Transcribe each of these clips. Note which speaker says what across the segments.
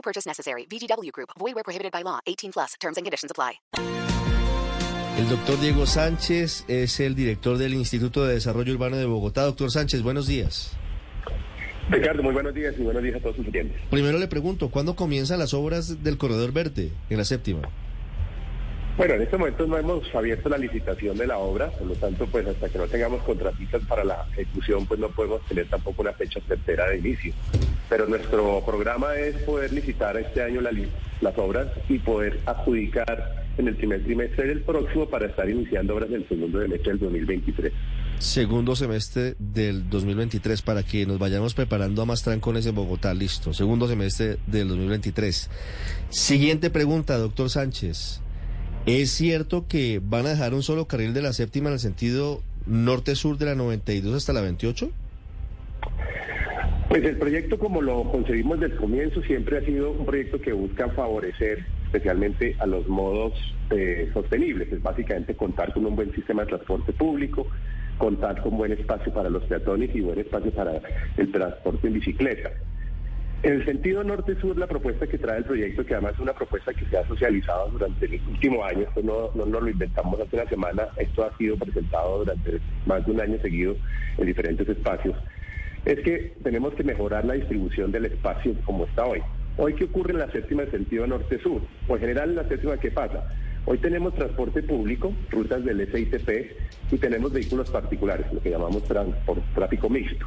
Speaker 1: No purchase necessary. VGW Group. Void where prohibited by law. 18 plus. Terms and conditions apply.
Speaker 2: El doctor Diego Sánchez es el director del Instituto de Desarrollo Urbano de Bogotá. Doctor Sánchez, buenos días.
Speaker 3: Ricardo, muy buenos días y buenos días a todos sus clientes.
Speaker 2: Primero le pregunto, ¿cuándo comienzan las obras del Corredor Verde en la séptima?
Speaker 3: Bueno, en este momento no hemos abierto la licitación de la obra, por lo tanto, pues hasta que no tengamos contratistas para la ejecución, pues no podemos tener tampoco una fecha certera de inicio. Pero nuestro programa es poder licitar este año las obras y poder adjudicar en el primer trimestre del próximo para estar iniciando obras en el segundo semestre del 2023.
Speaker 2: Segundo semestre del 2023, para que nos vayamos preparando a más trancones en Bogotá, listo. Segundo semestre del 2023. Siguiente pregunta, doctor Sánchez. ¿Es cierto que van a dejar un solo carril de la séptima en el sentido norte-sur de la 92 hasta la 28?
Speaker 3: Pues el proyecto, como lo concebimos desde el comienzo, siempre ha sido un proyecto que busca favorecer especialmente a los modos eh, sostenibles, es básicamente contar con un buen sistema de transporte público, contar con buen espacio para los peatones y buen espacio para el transporte en bicicleta. En el sentido norte-sur, la propuesta que trae el proyecto, que además es una propuesta que se ha socializado durante el último año, esto no, no nos lo inventamos hace una semana, esto ha sido presentado durante más de un año seguido en diferentes espacios, es que tenemos que mejorar la distribución del espacio como está hoy. Hoy, ¿qué ocurre en la séptima en sentido norte-sur? O en general en la séptima, ¿qué pasa? Hoy tenemos transporte público, rutas del SITP y tenemos vehículos particulares, lo que llamamos tráfico mixto.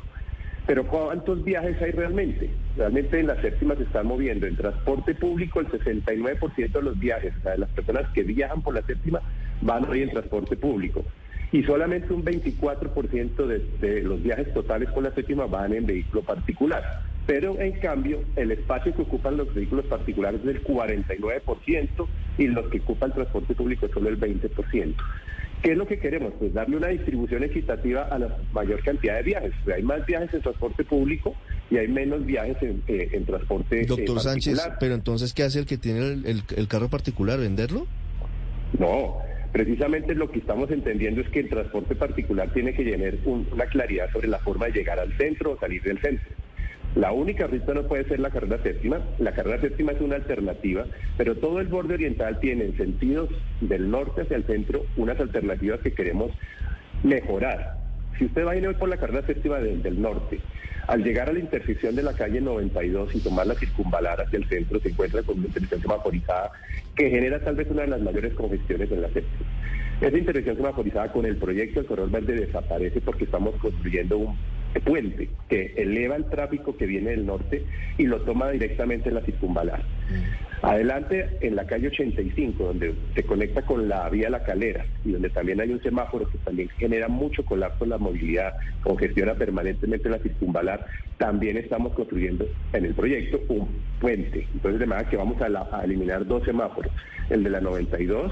Speaker 3: Pero ¿cuántos viajes hay realmente? Realmente en la séptima se están moviendo en transporte público el 69% de los viajes, o sea, las personas que viajan por la séptima van hoy en transporte público. Y solamente un 24% de, de los viajes totales con la séptima van en vehículo particular. Pero en cambio, el espacio que ocupan los vehículos particulares es del 49% y los que ocupan transporte público es solo el 20%. ¿Qué es lo que queremos? Pues darle una distribución equitativa a la mayor cantidad de viajes. hay más viajes en transporte público y hay menos viajes en, eh, transporte
Speaker 2: eh, Doctor Sánchez, pero entonces, ¿qué hace el que tiene el, carro particular? ¿Venderlo?
Speaker 3: No, precisamente lo que estamos entendiendo es que el transporte particular tiene que tener una claridad sobre la forma de llegar al centro o salir del centro. La única ruta no puede ser la carrera séptima. La carrera séptima es una alternativa, pero todo el borde oriental tiene en sentidos del norte hacia el centro unas alternativas que queremos mejorar. Si usted va a ir por la carrera séptima del, norte, al llegar a la intersección de la calle 92 y tomar la circunvalar hacia el centro, se encuentra con una intersección semaforizada que genera tal vez una de las mayores congestiones en la séptima. Esa intersección semaforizada con el proyecto del Corredor Verde desaparece porque estamos construyendo un puente que eleva el tráfico que viene del norte y lo toma directamente en la circunvalar. Mm. Adelante, en la calle 85, donde se conecta con la vía La Calera y donde también hay un semáforo que también genera mucho colapso en la movilidad, congestiona permanentemente la circunvalar, también estamos construyendo en el proyecto un puente. Entonces, de manera que vamos a, a eliminar dos semáforos, el de la 92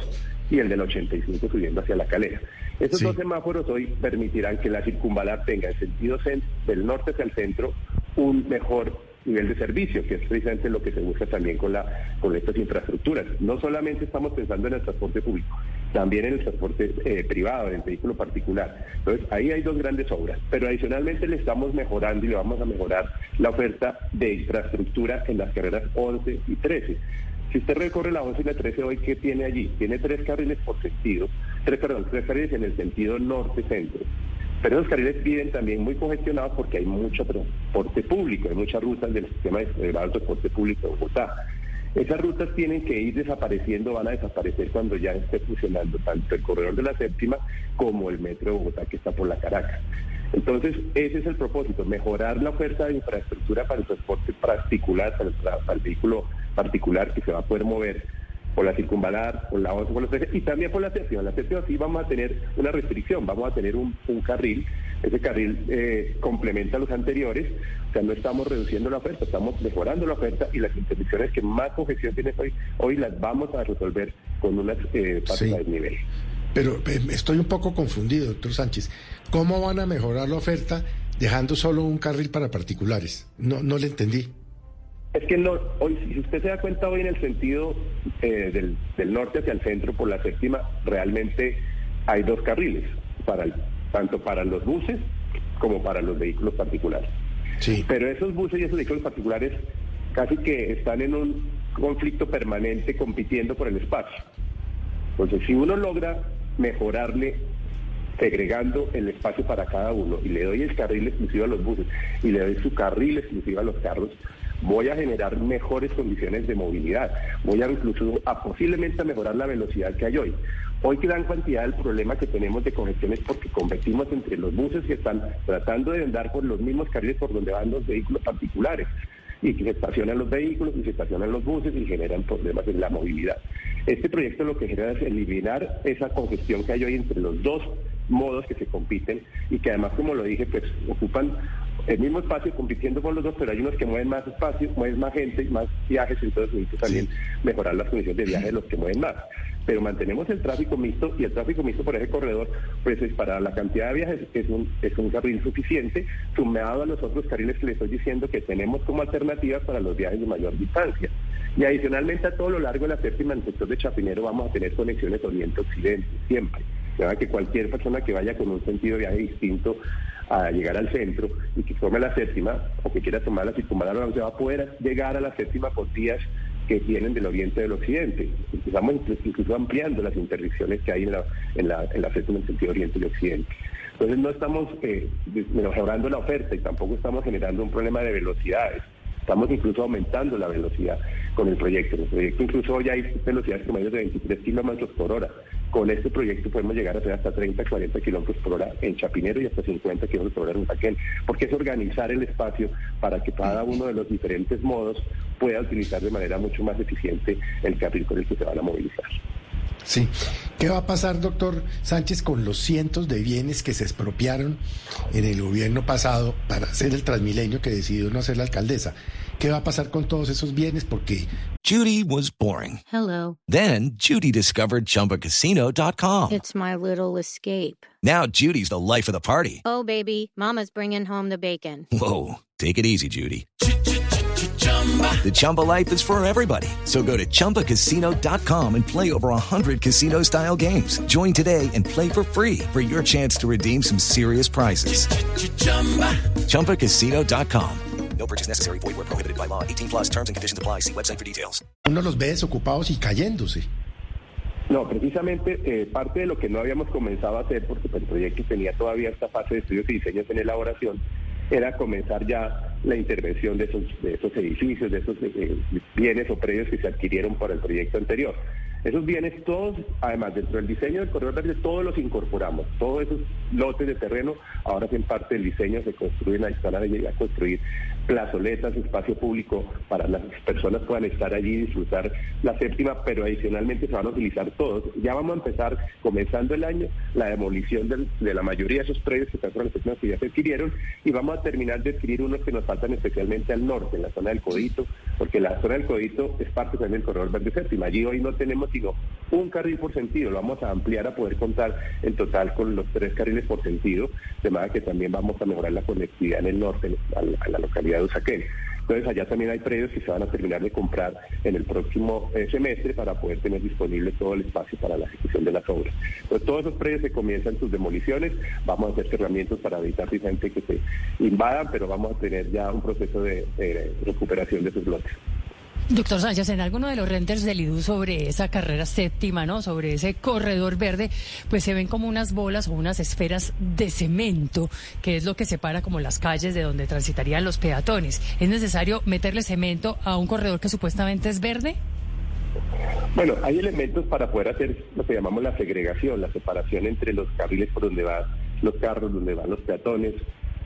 Speaker 3: y el del 85 subiendo hacia la calera. Esos dos semáforos hoy permitirán que la circunvalar tenga en sentido del norte hacia el centro un mejor nivel de servicio, que es precisamente lo que se busca también con, la, con estas infraestructuras. No solamente estamos pensando en el transporte público, también en el transporte eh, privado, en el vehículo particular. Entonces, ahí hay dos grandes obras, pero adicionalmente le estamos mejorando y le vamos a mejorar la oferta de infraestructura en las carreras 11 y 13. Si usted recorre la 11 y la 13 hoy, ¿qué tiene allí? Tiene tres carriles por sentido, tres, perdón, tres carriles en el sentido norte-centro. Pero esos carriles viven también muy congestionados porque hay mucho transporte público, hay muchas rutas del sistema de transporte público de Bogotá. Esas rutas tienen que ir desapareciendo, van a desaparecer cuando ya esté funcionando tanto el corredor de la séptima como el metro de Bogotá que está por la Caracas. Entonces, ese es el propósito, mejorar la oferta de infraestructura para el transporte particular, para el, vehículo particular que se va a poder mover por la circunvalar, por la por la y también por la séptima. La séptima sí vamos a tener una restricción, vamos a tener un, carril, ese carril eh, complementa a los anteriores, o sea, no estamos reduciendo la oferta, estamos mejorando la oferta y las interdicciones que más congestión tiene hoy, hoy las vamos a resolver con unas eh, de nivel.
Speaker 4: Pero eh, estoy un poco confundido, doctor Sánchez. ¿Cómo van a mejorar la oferta dejando solo un carril para particulares? No, no le entendí.
Speaker 3: Es que no, hoy, si usted se da cuenta hoy en el sentido eh, del, norte hacia el centro por la séptima, realmente hay dos carriles, para tanto para los buses como para los vehículos particulares.
Speaker 4: Sí.
Speaker 3: Pero esos buses y esos vehículos particulares casi que están en un conflicto permanente compitiendo por el espacio. Entonces, si uno logra mejorarle segregando el espacio para cada uno y le doy el carril exclusivo a los buses y le doy su carril exclusivo a los carros, voy a generar mejores condiciones de movilidad, voy a incluso a posiblemente a mejorar la velocidad que hay hoy. Hoy gran cantidad del problema que tenemos de congestiones porque competimos entre los buses que están tratando de andar por los mismos carriles por donde van los vehículos particulares y que se estacionan los vehículos y se estacionan los buses y generan problemas en la movilidad. Este proyecto lo que genera es eliminar esa congestión que hay hoy entre los dos modos que se compiten y que además, como lo dije, pues ocupan el mismo espacio compitiendo con los dos, pero hay unos que mueven más espacio, mueven más gente, más viajes, entonces necesito también mejorar las condiciones de viaje de los que mueven más. Pero mantenemos el tráfico mixto y el tráfico mixto por ese corredor, pues es para la cantidad de viajes es un, es un carril suficiente, sumado a los otros carriles que le estoy diciendo que tenemos como alternativas para los viajes de mayor distancia. Y adicionalmente a todo lo largo de la séptima en el sector de Chapinero vamos a tener conexiones oriente-occidente, siempre. Que cualquier persona que vaya con un sentido de viaje distinto a llegar al centro y que tome la séptima o que quiera tomar la circunvalar, se va a poder llegar a la séptima por días que vienen del oriente del occidente. Estamos incluso ampliando las interdicciones que hay en la, en la, en la séptima en sentido oriente y occidente. Entonces no estamos eh, mejorando la oferta y tampoco estamos generando un problema de velocidades. Estamos incluso aumentando la velocidad con el proyecto. En el proyecto incluso hoy hay velocidades promedios de 23 kilómetros por hora. Con este proyecto podemos llegar a hacer hasta 30, 40 kilómetros por hora en Chapinero y hasta 50 kilómetros por hora en Usaquén, porque es organizar el espacio para que cada uno de los diferentes modos pueda utilizar de manera mucho más eficiente el carril con el que se van a movilizar.
Speaker 4: Sí. ¿Qué va a pasar, doctor Sánchez, con los cientos de bienes que se expropiaron en el gobierno pasado para hacer el Transmilenio que decidió no hacer la alcaldesa? ¿Qué va a pasar con todos esos bienes? Porque
Speaker 5: Judy was boring.
Speaker 6: Hello.
Speaker 5: Then Judy discovered chumbacasino.com.
Speaker 6: It's my little escape.
Speaker 5: Now Judy's the life of the party.
Speaker 6: Oh baby, mama's bringing home the bacon.
Speaker 5: Whoa, take it easy, Judy. The Chumba life is for everybody. So go to ChumbaCasino.com and play over 100 casino style games. Join today and play for free for your chance to redeem some serious prizes. Ch-ch-chumba. ChumbaCasino.com. No purchase necessary. Void where prohibited by law. 18 plus terms and conditions apply. See website for details.
Speaker 4: Uno los ve desocupados y cayéndose.
Speaker 3: No, precisamente eh, parte de lo que no habíamos comenzado a hacer, porque el proyecto tenía todavía esta fase de estudios y diseños en elaboración, era comenzar ya la intervención de esos, de esos edificios, de esos eh, bienes o predios que se adquirieron por el proyecto anterior. Esos bienes todos, además dentro del diseño del corredor verde, todos los incorporamos. Todos esos lotes de terreno ahora hacen parte del diseño, se construyen, están a construir plazoletas, espacio público para las personas puedan estar allí y disfrutar la séptima, pero adicionalmente se van a utilizar todos. Ya vamos a empezar, comenzando el año, la demolición de la mayoría de esos predios que están con las séptimas que ya se adquirieron y vamos a terminar de adquirir unos que nos faltan especialmente al norte, en la zona del Codito, porque la zona del Codito es parte también del corredor verde séptima. Allí hoy no tenemos sino un carril por sentido, lo vamos a ampliar a poder contar en total con los tres carriles por sentido, de manera que también vamos a mejorar la conectividad en el norte, a la localidad de Usaquén. Entonces allá también hay predios que se van a terminar de comprar en el próximo eh, semestre para poder tener disponible todo el espacio para la ejecución de las obras. Entonces todos esos predios se comienzan sus demoliciones, vamos a hacer cerramientos para evitar precisamente que se invadan, pero vamos a tener ya un proceso de recuperación de esos lotes.
Speaker 7: Doctor Sánchez, en alguno de los renders del IDU sobre esa carrera séptima, ¿no? Sobre ese corredor verde, pues se ven como unas bolas o unas esferas de cemento, que es lo que separa como las calles de donde transitarían los peatones. ¿Es necesario meterle cemento a un corredor que supuestamente es verde?
Speaker 3: Bueno, hay elementos para poder hacer lo que llamamos la segregación, la separación entre los carriles por donde van los carros, donde van los peatones,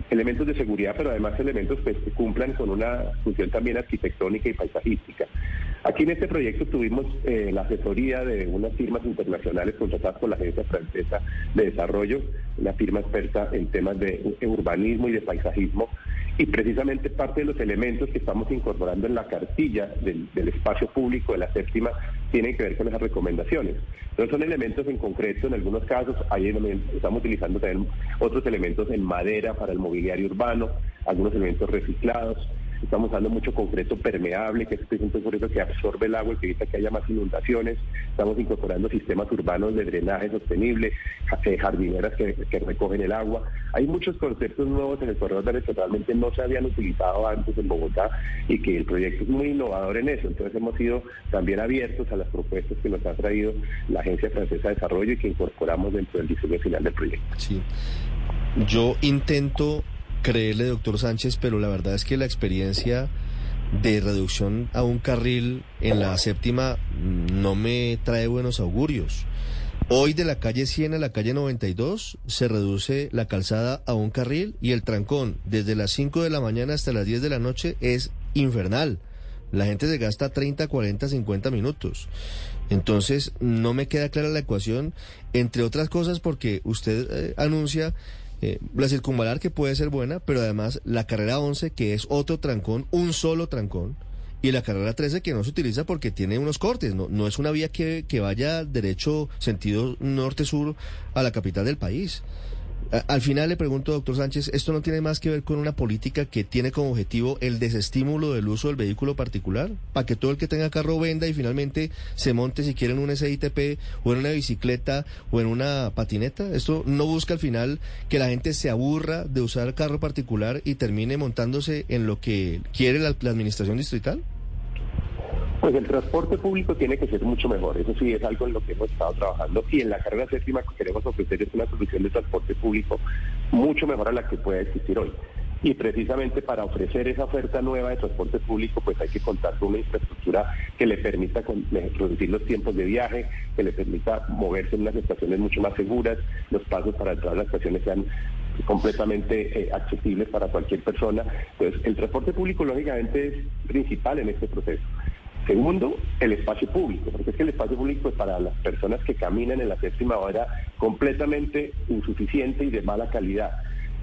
Speaker 3: elementos de seguridad, pero además elementos pues, que cumplan con una función también arquitectónica y paisajística. Aquí en este proyecto tuvimos eh, la asesoría de unas firmas internacionales contratadas por la Agencia Francesa de Desarrollo, una firma experta en temas de urbanismo y de paisajismo, y precisamente parte de los elementos que estamos incorporando en la cartilla del, espacio público de la séptima tienen que ver con esas recomendaciones. Entonces son elementos en concreto, en algunos casos ahí estamos utilizando también otros elementos en madera para el mobiliario urbano, algunos elementos reciclados, Estamos usando mucho concreto permeable, que es un concreto que absorbe el agua y que evita que haya más inundaciones. Estamos incorporando sistemas urbanos de drenaje sostenible, eh, jardineras que, recogen el agua. Hay muchos conceptos nuevos en el corredor que realmente no se habían utilizado antes en Bogotá y que el proyecto es muy innovador en eso. Entonces hemos sido también abiertos a las propuestas que nos ha traído la Agencia Francesa de Desarrollo y que incorporamos dentro del diseño final del proyecto.
Speaker 2: Sí. Yo intento creerle, doctor Sánchez, pero la verdad es que la experiencia de reducción a un carril en la séptima no me trae buenos augurios. Hoy de la calle 100 a la calle 92 se reduce la calzada a un carril y el trancón desde las 5 de la mañana hasta las 10 de la noche es infernal. La gente se gasta 30, 40, 50 minutos. Entonces no me queda clara la ecuación, entre otras cosas porque usted eh, anuncia eh, la circunvalar que puede ser buena, pero además la carrera 11 que es otro trancón, un solo trancón, y la carrera 13 que no se utiliza porque tiene unos cortes, no, no es una vía que, que vaya derecho sentido norte-sur a la capital del país. Al final le pregunto, doctor Sánchez, ¿esto no tiene más que ver con una política que tiene como objetivo el desestímulo del uso del vehículo particular? Para que todo el que tenga carro venda y finalmente se monte si quiere en un SITP o en una bicicleta o en una patineta. ¿Esto no busca al final que la gente se aburra de usar carro particular y termine montándose en lo que quiere la administración distrital?
Speaker 3: Pues el transporte público tiene que ser mucho mejor, eso sí es algo en lo que hemos estado trabajando y en la carrera séptima que queremos ofrecer es una solución de transporte público mucho mejor a la que pueda existir hoy. Y precisamente para ofrecer esa oferta nueva de transporte público, pues hay que contar con una infraestructura que le permita reducir los tiempos de viaje, que le permita moverse en unas estaciones mucho más seguras, los pasos para entrar a las estaciones sean completamente eh, accesibles para cualquier persona. Entonces, el transporte público lógicamente es principal en este proceso. Segundo, el espacio público, porque es que el espacio público es para las personas que caminan en la séptima hora completamente insuficiente y de mala calidad.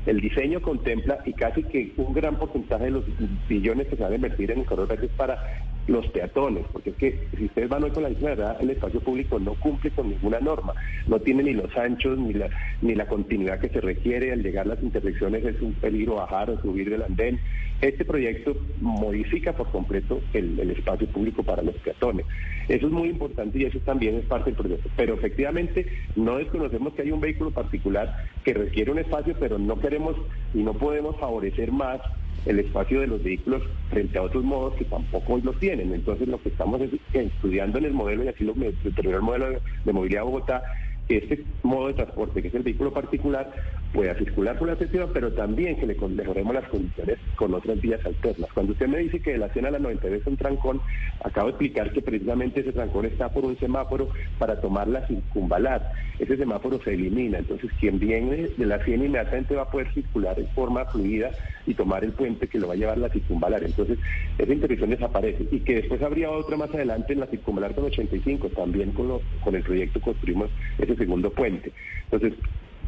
Speaker 3: El diseño contempla y casi que un gran porcentaje de los billones que se van a invertir en el corredor verde es para los peatones, porque es que si ustedes van hoy con la misma verdad, el espacio público no cumple con ninguna norma, no tiene ni los anchos ni la, ni la continuidad que se requiere, al llegar las intersecciones es un peligro bajar o subir del andén. Este proyecto modifica por completo el, el espacio público para los peatones. Eso es muy importante y eso también es parte del proyecto. Pero efectivamente no desconocemos que hay un vehículo particular que requiere un espacio, pero no queremos y no podemos favorecer más el espacio de los vehículos frente a otros modos que tampoco hoy los tienen. Entonces lo que estamos estudiando en el modelo, y así lo determinó el modelo de movilidad Bogotá, que este modo de transporte, que es el vehículo particular, pueda circular por la séptima, pero también que le mejoremos las condiciones con otras vías alternas. Cuando usted me dice que de la 100 a la 90 es un trancón, acabo de explicar que precisamente ese trancón está por un semáforo para tomar la circunvalar. Ese semáforo se elimina, entonces quien viene de la 100 inmediatamente va a poder circular en forma fluida y tomar el puente que lo va a llevar la circunvalar. Entonces, esa intervención desaparece. Y que después habría otra más adelante en la circunvalar con 85, también con, con el proyecto construimos ese segundo puente. Entonces,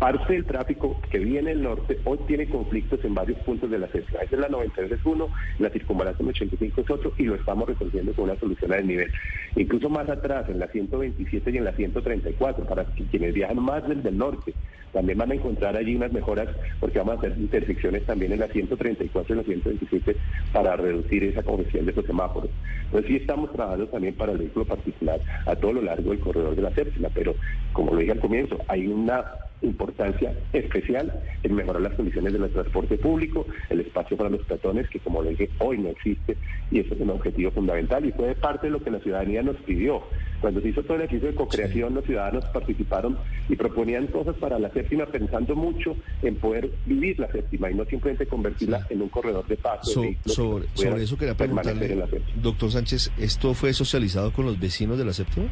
Speaker 3: parte del tráfico que viene del norte hoy tiene conflictos en varios puntos de la séptima. Esa es la 93 es uno, la circunvalación 85 es otro y lo estamos resolviendo con una solución a nivel. Incluso más atrás, en la 127 y en la 134, para quienes viajan más desde el norte, también van a encontrar allí unas mejoras porque vamos a hacer intersecciones también en la 134 y la 127 para reducir esa congestión de esos semáforos. Entonces sí estamos trabajando también para el vehículo particular a todo lo largo del corredor de la séptima, pero como lo dije al comienzo, hay una importancia especial en mejorar las condiciones del transporte público, el espacio para los peatones, que como le dije, hoy no existe, y eso es un objetivo fundamental y fue parte de lo que la ciudadanía nos pidió. Cuando se hizo todo el ejercicio de co-creación, los ciudadanos participaron y proponían cosas para la séptima, pensando mucho en poder vivir la séptima y no simplemente convertirla en un corredor de paso.
Speaker 2: sobre, sobre eso quería preguntarle, doctor Sánchez, ¿esto fue socializado con los vecinos de la séptima?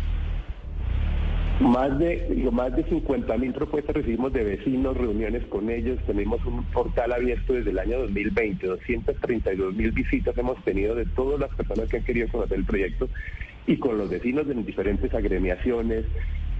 Speaker 3: Más de, más de 50 mil propuestas recibimos de vecinos, reuniones con ellos. Tenemos un portal abierto desde el año 2020. 232 mil visitas hemos tenido de todas las personas que han querido conocer el proyecto y con los vecinos de diferentes agremiaciones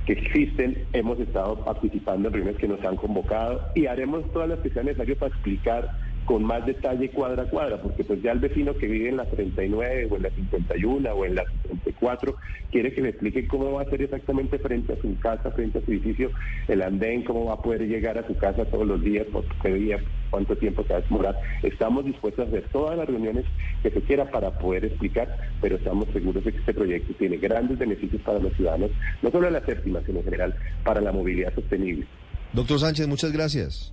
Speaker 3: que existen. Hemos estado participando en reuniones que nos han convocado y haremos todas las que sean necesarias para explicar con más detalle cuadra a cuadra, porque pues ya el vecino que vive en la 39 o en la 51 o en la 54 quiere que le explique cómo va a ser exactamente frente a su casa, frente a su edificio, el andén, cómo va a poder llegar a su casa todos los días, por qué día, cuánto tiempo se va a demorar. Estamos dispuestos a hacer todas las reuniones que se quiera para poder explicar, pero estamos seguros de que este proyecto tiene grandes beneficios para los ciudadanos, no solo en la séptima, sino en general para la movilidad sostenible.
Speaker 2: Doctor Sánchez, muchas gracias.